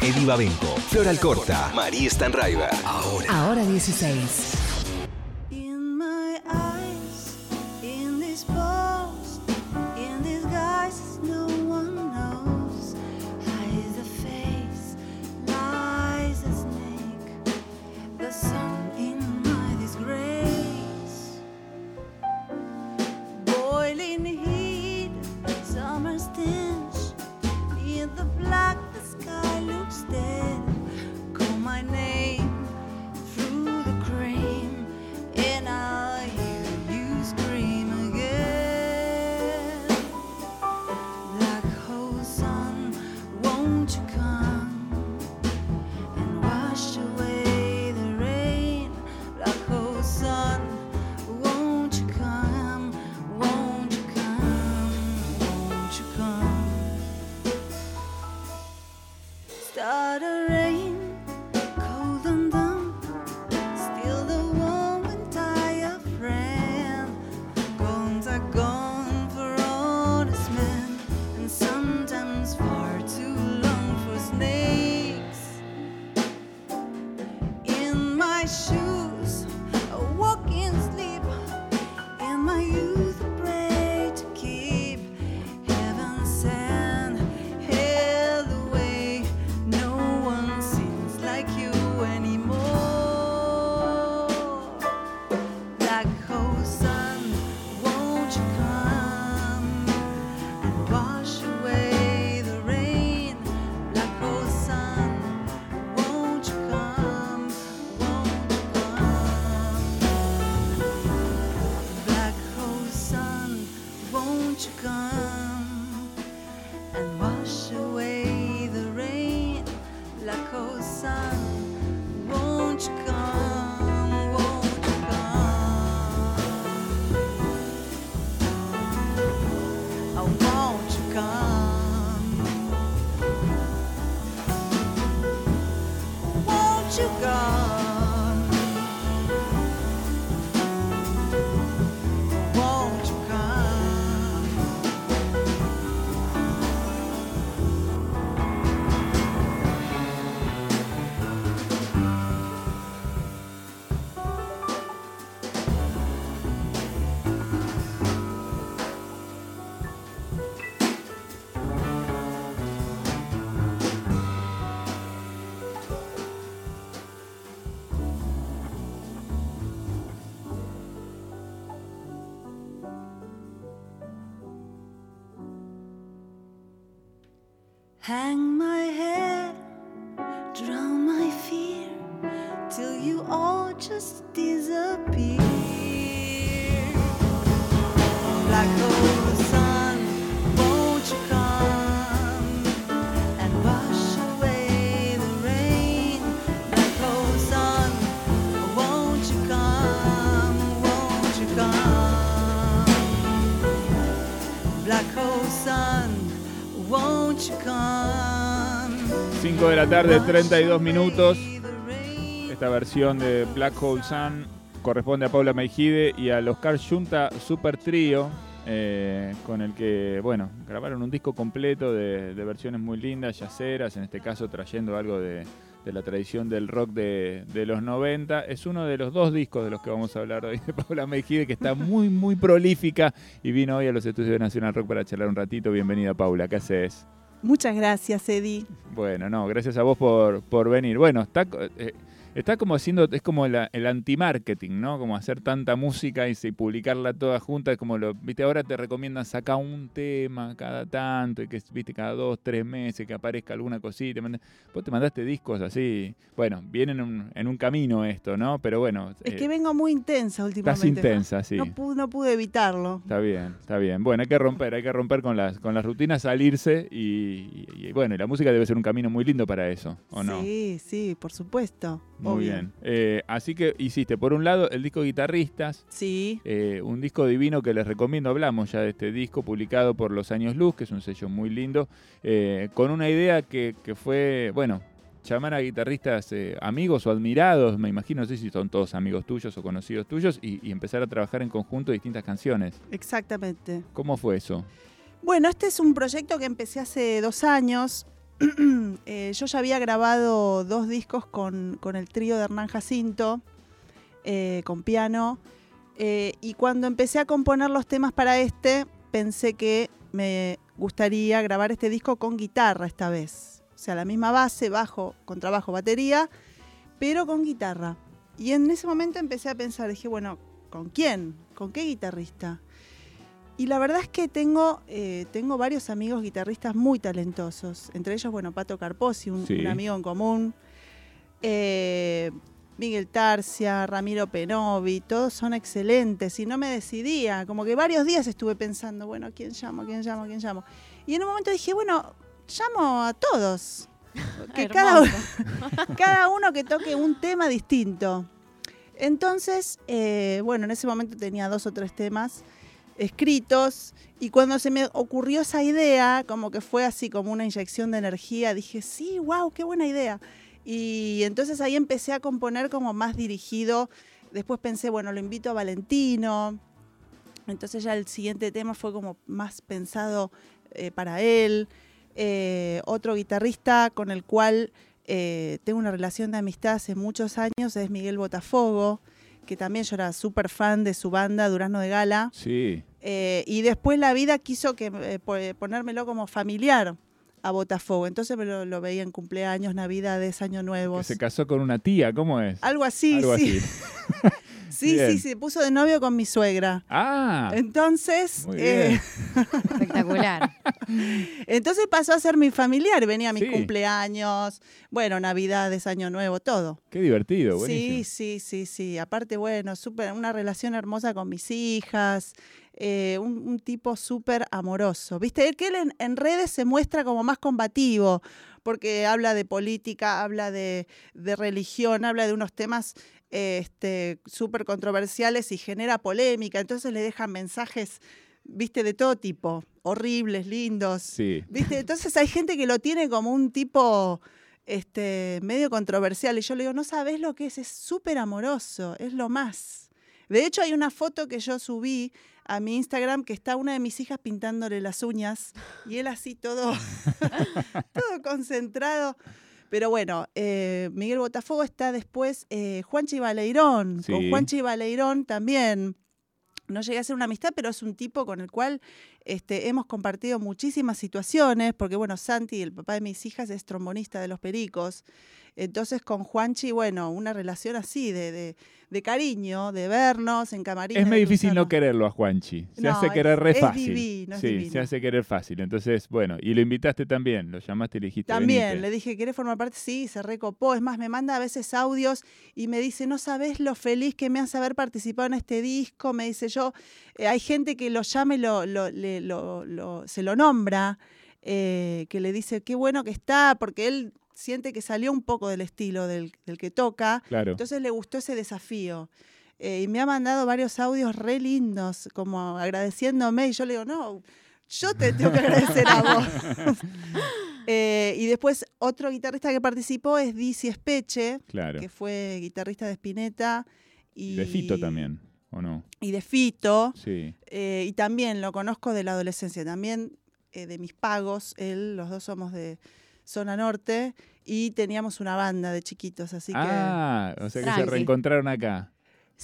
Eddie Babenco, Floral Corta, María Stanraiver. Ahora. Ahora 16. Hang my head, drown my fear, till you all just disappear. Black hole sun, won't you come and wash away the rain? Black hole sun, won't you come? Won't you come? Black hole sun? 5 de la tarde, 32 minutos. Esta versión de Black Hole Sun corresponde a Paula Meijide y al Oscar Junta Super Trio, eh, con el que, bueno, grabaron un disco completo de, de versiones muy lindas, yaceras, en este caso trayendo algo de, de la tradición del rock de, de los 90. Es uno de los dos discos de los que vamos a hablar hoy de Paula Meijide, que está muy, muy prolífica y vino hoy a los estudios de Nacional Rock para charlar un ratito. Bienvenida, Paula, ¿qué haces? Muchas gracias, Eddie. Bueno, no, gracias a vos por, por venir. Bueno, está, eh, está como haciendo, es como la- el anti-marketing, ¿no? Como hacer tanta música y, y publicarla toda junta. Es como lo, viste, ahora te recomiendan sacar un tema cada tanto y que, viste, cada dos, tres meses que aparezca alguna cosita. Vos te mandaste discos así. Bueno, viene en un, en un camino esto, ¿no? Pero bueno. Es eh, que vengo muy intensa últimamente. estás intensa, sí. No pude, no pude evitarlo. Está bien, está bien. Bueno, hay que romper, hay que romper con las, con las rutinas, salirse y, y- y bueno, y la música debe ser un camino muy lindo para eso, ¿o no? Sí, sí, por supuesto. Muy obvio. bien. Eh, así que hiciste, por un lado, el disco Guitarristas, Sí, eh, un disco divino que les recomiendo. Hablamos ya de este disco publicado por Los Años Luz, que es un sello muy lindo, eh, con una idea que, que fue, bueno, llamar a guitarristas amigos o admirados, me imagino, no sé si son todos amigos tuyos o conocidos tuyos, y, y empezar a trabajar en conjunto distintas canciones. exactamente. ¿Cómo fue eso? Bueno, este es un proyecto que empecé hace dos años. eh, yo ya había grabado dos discos con, con el trío de Hernán Jacinto, eh, con piano, eh, y cuando empecé a componer los temas para este, pensé que me gustaría grabar este disco con guitarra esta vez. O sea, la misma base, bajo, contrabajo, batería, pero con guitarra. Y en ese momento empecé a pensar, dije, bueno, ¿con quién? ¿Con qué guitarrista? Y la verdad es que tengo, eh, tengo varios amigos guitarristas muy talentosos. Entre ellos, bueno, Pato Carposi, un, Sí. un amigo en común. eh, Miguel Tarcia, Ramiro Penovi, todos son excelentes. Y no me decidía. Como que varios días estuve pensando, bueno, ¿a quién llamo? ¿A quién llamo? ¿A quién llamo? Y en un momento dije, bueno, llamo a todos. Que cada, Hermoso. cada uno que toque un tema distinto. Entonces, eh, bueno, en ese momento tenía dos o tres temas escritos y cuando se me ocurrió esa idea, como que fue así como una inyección de energía, dije, sí, wow, qué buena idea. Y entonces ahí empecé a componer como más dirigido. Después pensé, bueno, lo invito a Valentino. Entonces ya el siguiente tema fue como más pensado eh, para él. Eh, otro guitarrista con el cual eh, tengo una relación de amistad hace muchos años es Miguel Botafogo, que también yo era súper fan de su banda Durazno de Gala. Sí. Eh, y después la vida quiso que eh, po- ponérmelo como familiar a Botafogo. Entonces me lo, lo veía en cumpleaños, navidades, año Que nuevos. se casó con una tía, ¿cómo es? Algo así, Algo sí. así. Sí, Bien. sí, se puso de novio con mi suegra. Ah, Entonces, muy eh. Espectacular. entonces pasó a ser mi familiar, venía a mis Sí. cumpleaños, bueno, navidades, año nuevo, todo. Qué divertido, Sí, buenísimo. sí, sí, sí. Aparte, bueno, súper, una relación hermosa con mis hijas, eh, un, un tipo súper amoroso. Viste, que él en, en redes se muestra como más combativo, porque habla de política, habla de, de religión, habla de unos temas este, súper controversiales y genera polémica. Entonces le dejan mensajes, viste, de todo tipo, horribles, lindos. Sí. ¿Viste? Entonces hay gente que lo tiene como un tipo este, medio controversial. Y yo le digo, no sabes lo que es, es súper amoroso, es lo más. De hecho, hay una foto que yo subí a mi Instagram que está una de mis hijas pintándole las uñas y él así todo, todo concentrado. Pero bueno, eh, Miguel Botafogo está después eh, Juanchi Baleirón. Sí. Con Juanchi Baleirón también no llegué a ser una amistad, pero es un tipo con el cual este, hemos compartido muchísimas situaciones, porque bueno, Santi, el papá de mis hijas, es trombonista de los Pericos. Entonces con Juanchi, bueno, una relación así de, de- de cariño, de vernos en camarines. Es muy difícil no quererlo a Juanchi. Se No, hace es- querer re es fácil. divino, es sí, se divino. hace querer fácil. Entonces, bueno, y lo invitaste también, lo llamaste y le dijiste. También, "Venite". le dije, ¿querés formar parte? Sí, se recopó. Es más, me manda a veces audios y me dice, no sabes lo feliz que me hace haber participado en este disco. Me dice yo, eh, hay gente que lo llama y lo, lo- le- lo- lo- se lo nombra, eh, que le dice, qué bueno que está, porque él siente que salió un poco del estilo del, del que toca. Claro. Entonces le gustó ese desafío. Eh, y me ha mandado varios audios re lindos, como agradeciéndome. Y yo le digo, no, yo te tengo que agradecer a vos. Eh, y después otro guitarrista que participó es Dizzy Espeche, claro. que fue guitarrista de Spinetta. Y De Fito también, ¿o no? Y de Fito. Sí. Eh, y también lo conozco de la adolescencia, también eh, de mis pagos, él, los dos somos de zona norte y teníamos una banda de chiquitos, así ah, o sea que se reencontraron acá.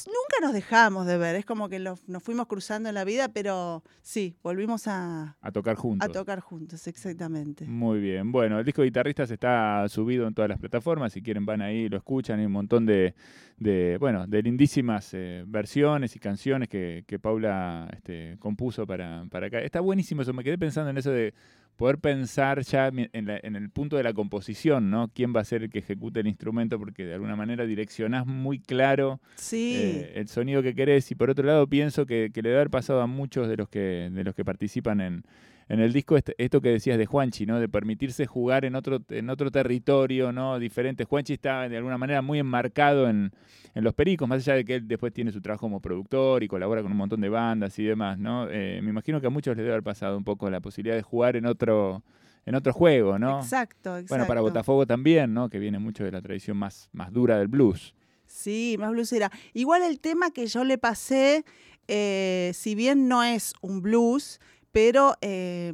Nunca nos dejamos de ver, es como que nos fuimos cruzando en la vida, pero sí, volvimos a, A tocar juntos. a tocar juntos, exactamente. Muy bien. Bueno, el disco de guitarristas está subido en todas las plataformas. Si quieren van ahí, lo escuchan. Hay un montón de, de, bueno, de lindísimas eh, versiones y canciones que, que Paula este, compuso para, para acá. Está buenísimo eso. Me quedé pensando en eso de poder pensar ya en, la- en el punto de la composición, ¿no? ¿Quién va a ser el que ejecute el instrumento? Porque de alguna manera direccionás muy claro Sí, eh, el sonido que querés. Y por otro lado, pienso que, que le debe haber pasado a muchos de los que, de los que participan en, en el disco este- esto que decías de Juanchi, ¿no? De permitirse jugar en otro, en otro territorio, ¿no? Diferente. Juanchi está de alguna manera muy enmarcado en, en los pericos, más allá de que él después tiene su trabajo como productor y colabora con un montón de bandas y demás, ¿no? Eh, me imagino que a muchos les debe haber pasado un poco la posibilidad de jugar en otro, en otro juego, ¿no? exacto, exacto. Bueno, para Botafogo también, ¿no? Que viene mucho de la tradición más, más dura del blues. Sí, más bluesera. Igual el tema que yo le pasé, eh, si bien no es un blues, pero eh,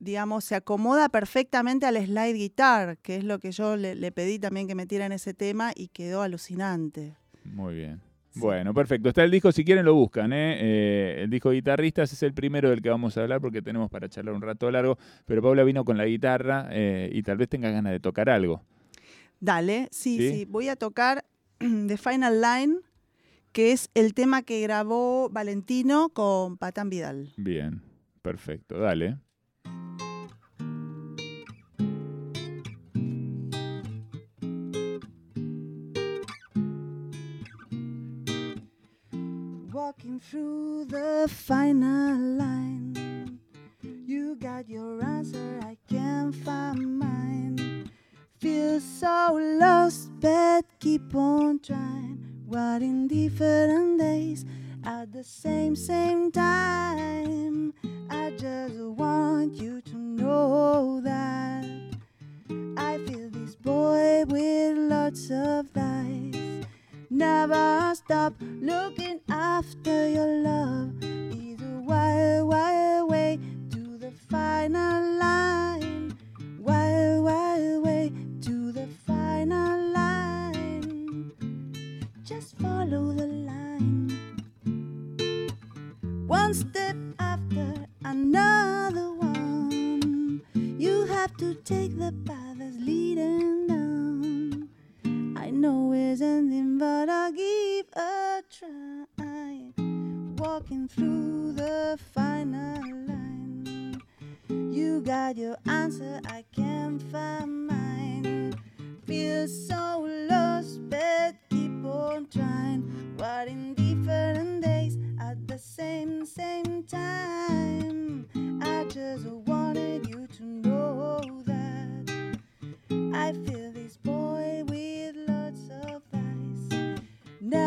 digamos, se acomoda perfectamente al slide guitar, que es lo que yo le, le pedí también que metiera en ese tema y quedó alucinante. Muy bien. Sí. Bueno, perfecto. Está el disco, si quieren lo buscan. ¿eh? Eh, el disco Guitarristas es el primero del que vamos a hablar porque tenemos para charlar un rato largo. Pero Paula vino con la guitarra eh, y tal vez tenga ganas de tocar algo. Dale, sí, ¿Sí? sí, voy a tocar The Final Line, que es el tema que grabó Valentino con Patán Vidal. Bien, perfecto. Dale. Walking through the final line. You got your answer, I can't find mine. Feel so lost, but keep on trying. What in different days at the same, same time. Want you to know that I feel this boy with lots of lies. Never stop looking after your love. Is a wild, wild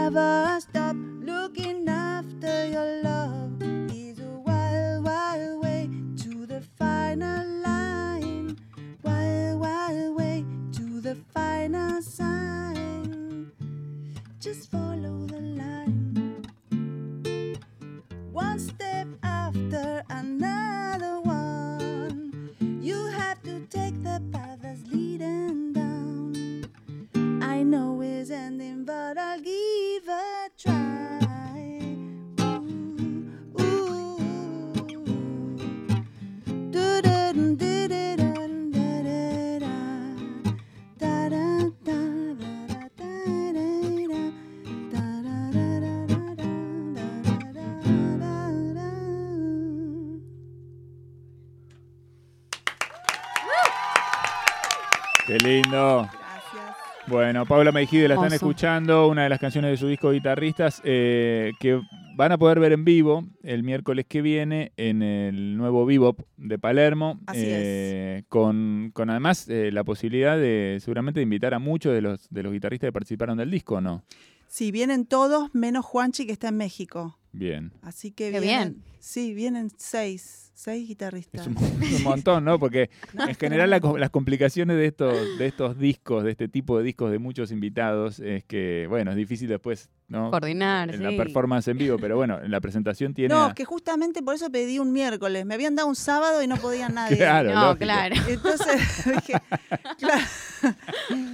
Never Qué lindo. Gracias. Bueno, Paula Meijide la están escuchando, una de las canciones de su disco Guitarristas, eh, que van a poder ver en vivo el miércoles que viene en el nuevo Bebop de Palermo, Así eh, con, con además eh, la posibilidad de seguramente de invitar a muchos de los, de los guitarristas que participaron del disco, ¿no? Sí, vienen todos menos Juanchi que está en México. Bien. Así que Qué vienen. bien. Sí, vienen seis, seis guitarristas. Es un, montón, ¿no? Porque en general la las complicaciones de estos, de estos discos, de este tipo de discos de muchos invitados, es que, bueno, es difícil después, ¿no? Coordinar, En sí. la performance en vivo, pero bueno, en la presentación tiene... No, a- que justamente por eso pedí un miércoles. Me habían dado un sábado y no podía nadie. Claro, No, lógico. claro. Entonces dije, claro.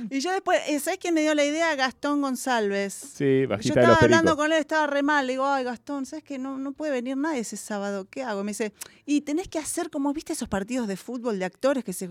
Y yo después, eh, ¿sabes quién me dio la idea? Gastón González. Sí, Yo bajita de estaba los hablando pericos. con él, estaba re mal. Le digo, ay, Gastón, ¿sabes que no, no puede venir nadie ese sábado? ¿Qué hago? Me dice, y tenés que hacer como, ¿viste esos partidos de fútbol de actores que se,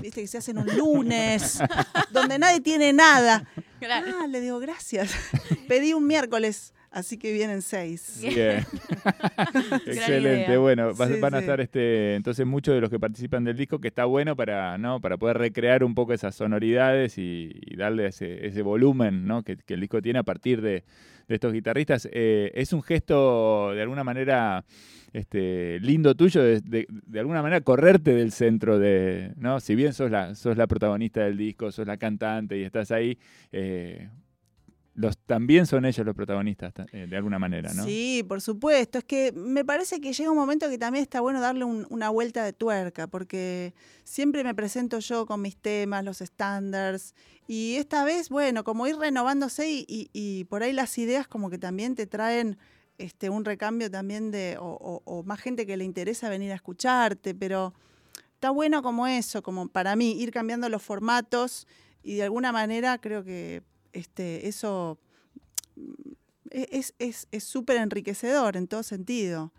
¿viste, que se hacen un lunes, donde nadie tiene nada? Claro. Ah, le digo, gracias. Pedí un miércoles, así que vienen seis. Bien. Excelente. idea. Bueno, Sí, van a sí. estar este, entonces muchos de los que participan del disco, que está bueno para, ¿no? para poder recrear un poco esas sonoridades y, y darle ese, ese volumen ¿no? que, que el disco tiene a partir de, de estos guitarristas. Eh, es un gesto de alguna manera este, lindo tuyo, de, de- de alguna manera correrte del centro de, ¿no? Si bien sos la, sos la protagonista del disco, sos la cantante y estás ahí, eh, los, también son ellos los protagonistas, ta- eh, de alguna manera, ¿no? Sí, por supuesto. Es que me parece que llega un momento que también está bueno darle un- una vuelta de tuerca, porque siempre me presento yo con mis temas, los estándares, y esta vez, bueno, como ir renovándose y por ahí las ideas como que también te traen este, un recambio también de, o, o- o más gente que le interesa venir a escucharte, pero está bueno como eso, como para mí, ir cambiando los formatos y de alguna manera creo que este, eso mm, e- es es- es súper enriquecedor en todo sentido.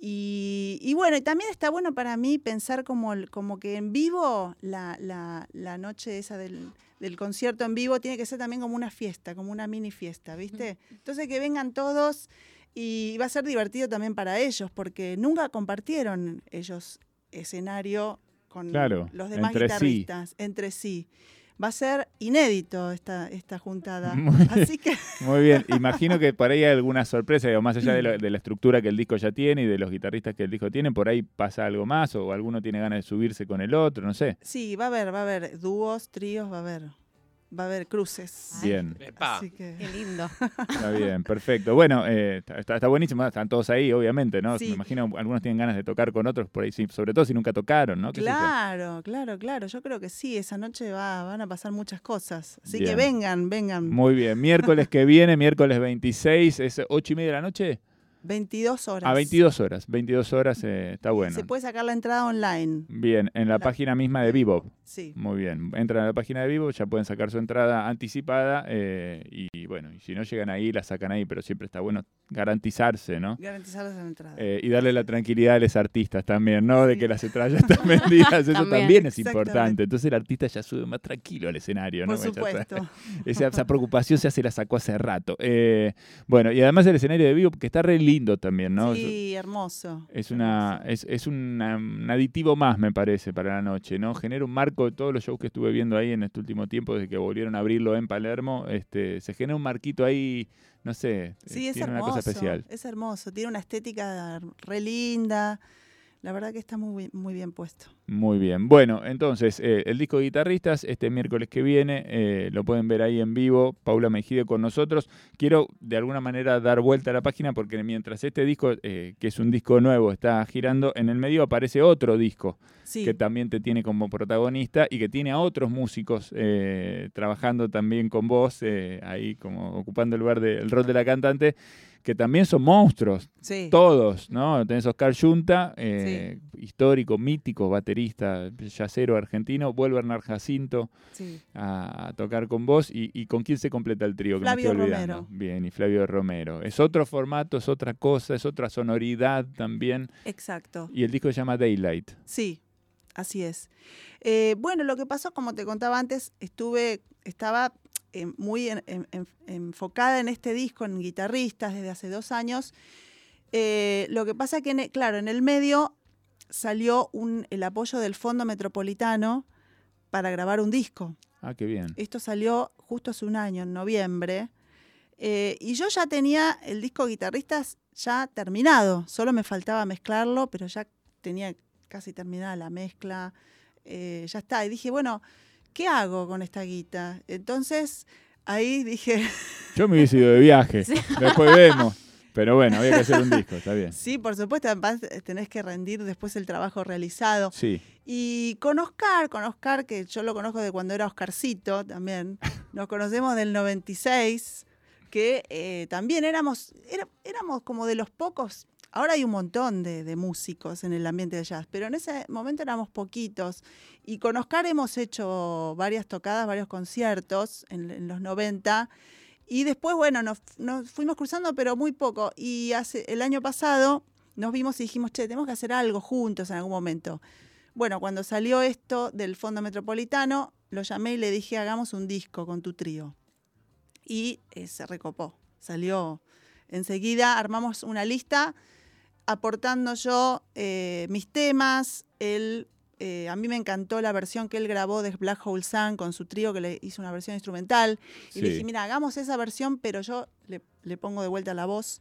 Y, y bueno, y también está bueno para mí pensar como, el- como que en vivo, la, la- la noche esa del, del concierto en vivo tiene que ser también como una fiesta, como una mini fiesta, ¿viste? Entonces que vengan todos y va a ser divertido también para ellos, porque nunca compartieron ellos escenario con Claro, los demás entre sí. guitarristas, entre sí. Va a ser inédito esta, esta juntada. Muy. Así que Muy bien, imagino que por ahí hay alguna sorpresa, digo, más allá de, lo- de la estructura que el disco ya tiene y de los guitarristas que el disco tiene, por ahí pasa algo más o alguno tiene ganas de subirse con el otro, no sé. sí, va a haber, va a haber dúos, tríos, va a haber, va a haber cruces. Bien. Así que Qué lindo. está bien, perfecto. Bueno, eh, está, está- buenísimo, están todos ahí, obviamente, ¿no? Sí. Me imagino algunos tienen ganas de tocar con otros por ahí, sí, sobre todo si nunca tocaron, ¿no? Claro, claro, claro. Yo creo que sí, esa noche va, van a pasar muchas cosas. Así Bien. que vengan, vengan. Muy bien, miércoles que viene, miércoles 26, es 8 y media de la noche. 22 horas. A 22 horas, 22 horas eh, está bueno. Se puede sacar la entrada online. Bien, en la, La- página misma de Vivo. Sí. Muy bien, entran a la página de Vivo, ya pueden sacar su entrada anticipada eh, y bueno, y si no llegan ahí, la sacan ahí, pero siempre está bueno garantizarse, ¿no? Garantizar la entrada. Eh, y darle la tranquilidad a los artistas también, ¿no? De que las entradas ya están vendidas, eso También. es importante. Entonces el artista ya sube más tranquilo al escenario, ¿no? Por supuesto. esa, esa preocupación ya se la sacó hace rato. Bueno, y además el escenario de Vivo, que está re lindo también, ¿no? Sí, hermoso. Es, una, es, es una- un aditivo más, me parece, para la noche, ¿no? Genera un marco de todos los shows que estuve viendo ahí en este último tiempo, desde que volvieron a abrirlo en Palermo. Este, se genera un marquito ahí, no sé, Sí, eh, es tiene hermoso. una cosa especial. Es hermoso. Tiene una estética re linda. La verdad que está muy, muy bien puesto. Muy bien. Bueno, entonces, eh, el disco de guitarristas, este miércoles que viene, eh, lo pueden ver ahí en vivo, Paula Mejide con nosotros. Quiero de alguna manera dar vuelta a la página porque mientras este disco, eh, que es un disco nuevo, está girando, en el medio aparece otro disco Sí. que también te tiene como protagonista y que tiene a otros músicos eh, trabajando también con vos, eh, ahí como ocupando el lugar del rol de la cantante, que también son monstruos, Sí. todos, ¿no? Tenés Oscar Junta, eh, histórico, mítico, baterista, yacero argentino, vuelve Bernard Jacinto sí. a, a tocar con vos y, y con quién se completa el trío, que me Flavio estoy olvidando. Romero. Bien, y Flavio Romero. Es otro formato, es otra cosa, es otra sonoridad también. Exacto. Y el disco se llama Daylight. Sí, así es. Eh, bueno, lo que pasó, como te contaba antes, estuve, estaba eh, muy en- en- en- enfocada en este disco, en guitarristas, desde hace dos años. Eh, lo que pasa que, en e- claro, en el medio salió un, el apoyo del Fondo Metropolitano para grabar un disco. Ah, qué bien. Esto salió justo hace un año, en noviembre. Eh, y yo ya tenía el disco Guitarristas ya terminado. Solo me faltaba mezclarlo, pero ya tenía casi terminada la mezcla. Eh, ya está. Y dije, bueno, ¿qué hago con esta guita? Entonces, ahí dije, Yo me hubiese ido de viaje. Después vemos. Pero bueno, había que hacer un disco, está bien. sí, por supuesto, además eh, tenés que rendir después el trabajo realizado. Sí. Y con Oscar, con Oscar, que yo lo conozco de cuando era Oscarcito también, nos conocemos del 96, que eh, también éramos, era- éramos como de los pocos, ahora hay un montón de, de músicos en el ambiente de jazz, pero en ese momento éramos poquitos. Y con Oscar hemos hecho varias tocadas, varios conciertos en, en los 90. Y después, bueno, nos, fuimos cruzando, pero muy poco. Y hace el año pasado nos vimos y dijimos, che, tenemos que hacer algo juntos en algún momento. Bueno, cuando salió esto del Fondo Metropolitano, lo llamé y le dije, hagamos un disco con tu trío. Y eh, se recopó. Salió enseguida, armamos una lista aportando yo eh, mis temas. Él, eh, a mí me encantó la versión que él grabó de Black Hole Sun con su trío, que le hizo una versión instrumental. Y le dije, mira, hagamos esa versión, pero yo le, le pongo de vuelta la voz.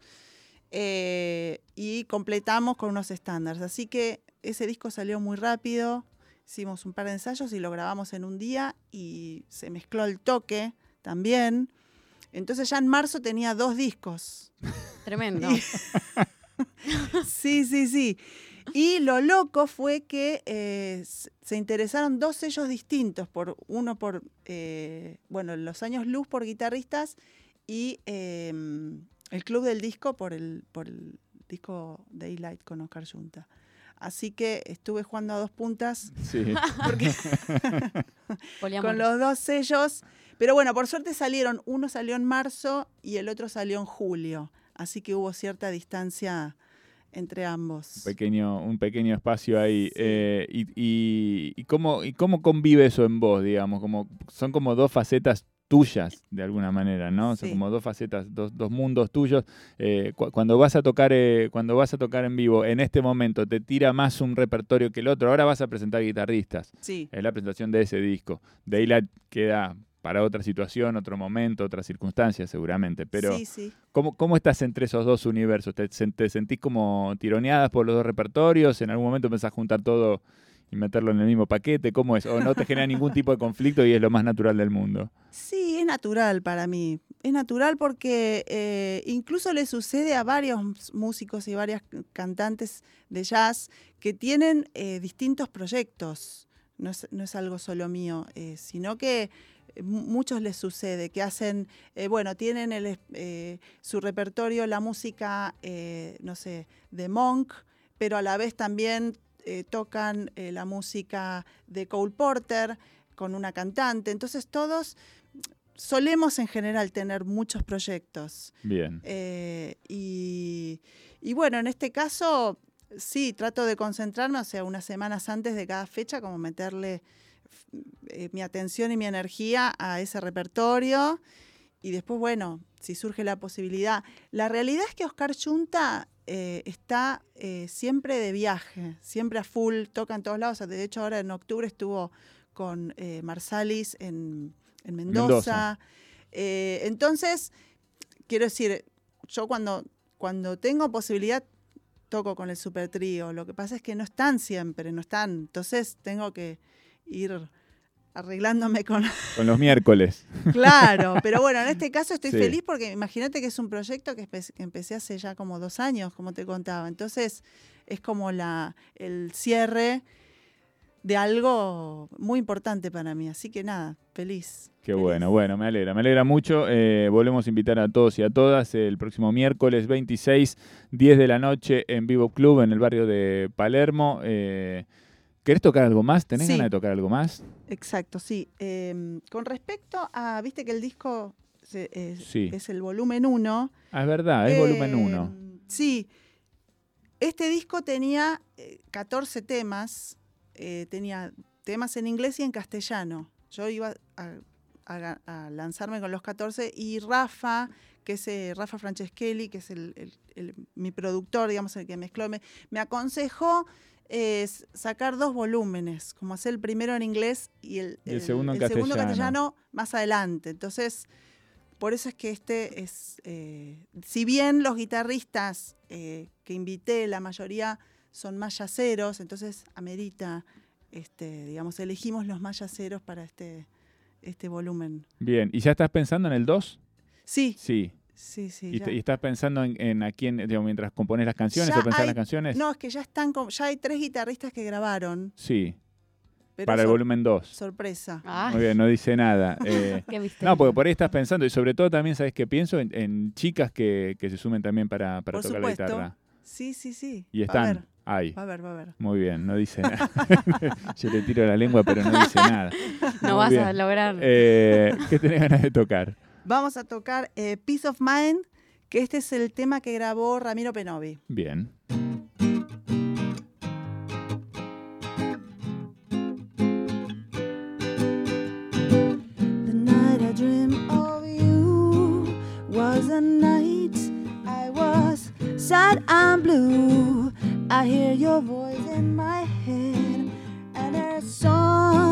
Eh, y completamos con unos estándares. Así que ese disco salió muy rápido. Hicimos un par de ensayos y lo grabamos en un día y se mezcló el toque también. Entonces ya en marzo tenía dos discos. Tremendo. Y- sí, sí, sí. Y lo loco fue que eh, se interesaron dos sellos distintos, por uno por, eh, bueno, Los Años Luz por guitarristas y eh, el Club del Disco por el, por el disco Daylight con Oscar Junta. Así que estuve jugando a dos puntas Sí. porque con los dos sellos. Pero bueno, por suerte salieron, uno salió en marzo y el otro salió en julio. Así que hubo cierta distancia entre ambos. pequeño, un pequeño espacio ahí. Sí. Eh, y, y- y cómo, ¿Y cómo convive eso en vos, digamos? Como, son como dos facetas tuyas, de alguna manera, ¿no? Son Sí. como dos facetas, dos, dos mundos tuyos. Eh, cu- cuando vas a tocar, eh, cuando vas a tocar en vivo, en este momento, ¿te tira más un repertorio que el otro? Ahora vas a presentar guitarristas. Sí, Es la presentación de ese disco. De ahí la queda para otra situación, otro momento, otra circunstancia, seguramente. Pero, sí, sí. ¿Cómo, cómo estás entre esos dos universos? ¿Te, te sentís como tironeadas por los dos repertorios? ¿En algún momento pensás juntar todo y meterlo en el mismo paquete? ¿Cómo es? ¿O no te genera ningún tipo de conflicto y es lo más natural del mundo? Sí, es natural para mí. Es natural porque eh, incluso le sucede a varios músicos y varias cantantes de jazz que tienen eh, distintos proyectos. No es, no es algo solo mío, eh, sino que muchos les sucede que hacen, eh, bueno, tienen el, eh, su repertorio, la música, eh, no sé, de Monk, pero a la vez también tocan la música de Cole Porter con una cantante. Entonces todos solemos en general tener muchos proyectos. Bien. Y, y bueno, en este caso, sí, trato de concentrarme, o sea, unas semanas antes de cada fecha, como meterle eh, mi atención y mi energía a ese repertorio. Y después, bueno, si surge la posibilidad. La realidad es que Oscar Chunta eh, está eh, siempre de viaje, siempre a full, toca en todos lados. De hecho, ahora en octubre estuvo con Marsalis en, en Mendoza. Mendoza. Entonces, quiero decir, yo cuando, cuando tengo posibilidad toco con el super trío. Lo que pasa es que no están siempre, no están. Entonces tengo que ir arreglándome con... Con los miércoles. claro, pero bueno, en este caso estoy Sí. feliz porque imagínate que es un proyecto que, empe- que empecé hace ya como dos años, como te contaba. Entonces es como la, el cierre de algo muy importante para mí. Así que nada, feliz. Qué feliz. bueno, bueno, me alegra, me alegra mucho. Eh, volvemos a invitar a todos y a todas el próximo miércoles 26, 10 de la noche en Vivo Club en el barrio de Palermo. Eh, ¿Querés tocar algo más? ¿Tenés Sí. ganas de tocar algo más? Exacto, sí. Eh, con respecto a, viste que el disco se- es, Sí. es el volumen 1. Ah, es verdad, es volumen 1. Sí. Este disco tenía eh, 14 temas, eh, tenía temas en inglés y en castellano. Yo iba a, a- a lanzarme con los 14 y Rafa, que es eh, Rafa Franceschelli, que es el- el- el- mi productor, digamos, el que mezcló, me, me aconsejó eh, s- sacar dos volúmenes, como hacer el primero en inglés y el, Y el segundo en segundo castellano. castellano más adelante. Entonces, por eso es que este es, eh, si bien los guitarristas eh, que invité, la mayoría son más yaceros, entonces amerita, este, digamos, elegimos los más yaceros para este, este volumen. Bien, ¿y ya estás pensando en el 2? Sí, Sí. Sí, sí. ¿Y, estás pensando en, en a quién, digamos, mientras compones las canciones Ya o pensás hay- las canciones? No, es que ya están, ya hay tres guitarristas que grabaron, Sí, pero para el volumen 2. sorpresa. Ah, Muy bien, no dice nada. Eh, qué misterio. no, porque por ahí estás pensando, y sobre todo también, ¿sabes qué pienso? En, en chicas que, que se sumen también para, tocar supuesto. la guitarra. Sí, sí, sí. Y a están ahí. va a ver, va a ver. Muy bien, no dice nada. Yo le tiro la lengua, pero no dice nada. no Muy vas a lograr. Eh, ¿Qué tenés ganas de tocar? Vamos a tocar eh, Peace of Mind, que este es el tema que grabó Ramiro Penovi. Bien. The night I dreamed of you was a night I was sad and blue. I hear your voice in my head, and a song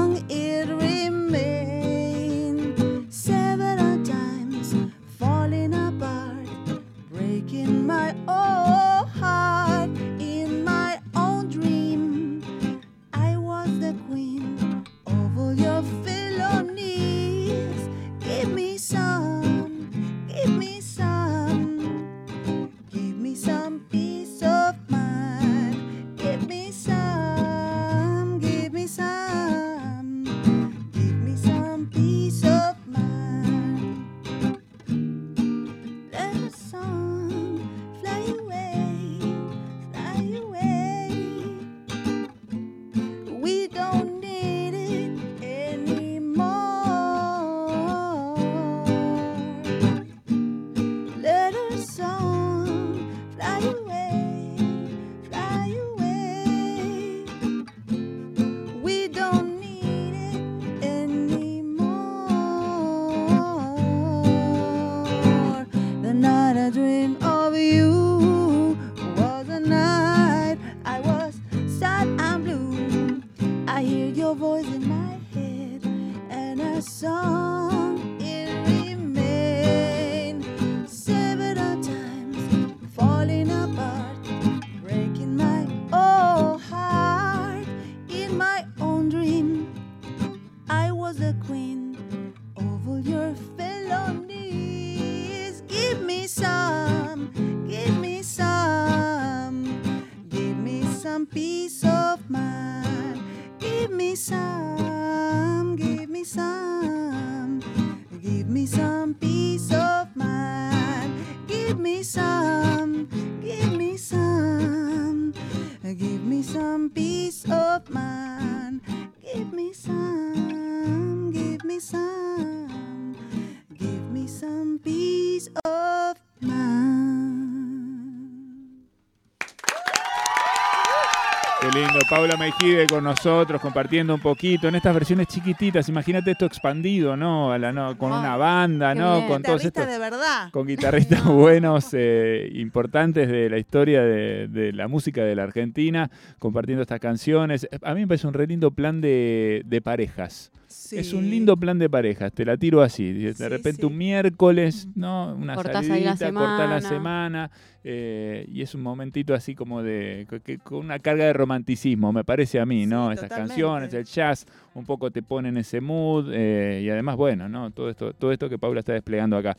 Paula Mejide con nosotros, compartiendo un poquito en estas versiones chiquititas. Imagínate esto expandido, ¿no? A la- no, con Ah, una banda, ¿no? bien. Con todos estos. de verdad. Con guitarristas buenos, eh, importantes de la historia de, de la música de la Argentina, compartiendo estas canciones. A mí me parece un re lindo plan de, de parejas. Sí. Es un lindo plan de parejas, te la tiro así. De Sí, repente sí. un miércoles, ¿no? Una Cortás ahí la salidita, cortás la semana. semana. eh, y es un momentito así como de. que- con una carga de romanticismo, me parece a mí, ¿no? Totalmente. canciones, el jazz, un poco te ponen ese mood. eh, y además, bueno, ¿no? Todo esto, todo esto que Paula está desplegando acá.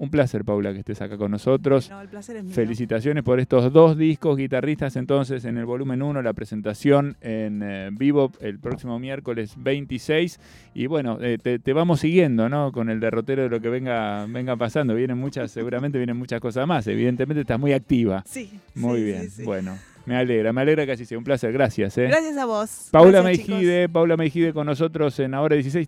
Un placer, Paula, que estés acá con nosotros. No, el placer es mío. Felicitaciones por estos dos discos, guitarristas entonces en el volumen 1, la presentación en eh, vivo el próximo miércoles 26. Y bueno, eh, te, te vamos siguiendo, ¿no? Con el derrotero de lo que venga, venga pasando. Vienen muchas, seguramente vienen muchas cosas más. Evidentemente estás muy activa. Sí. Muy sí, bien. sí, sí. Bueno, me alegra, me alegra que así sea. Un placer, gracias. ¿eh? Gracias a vos. Paula Gracias, chicos. Meijide, Paula Meijide con nosotros en Ahora 16.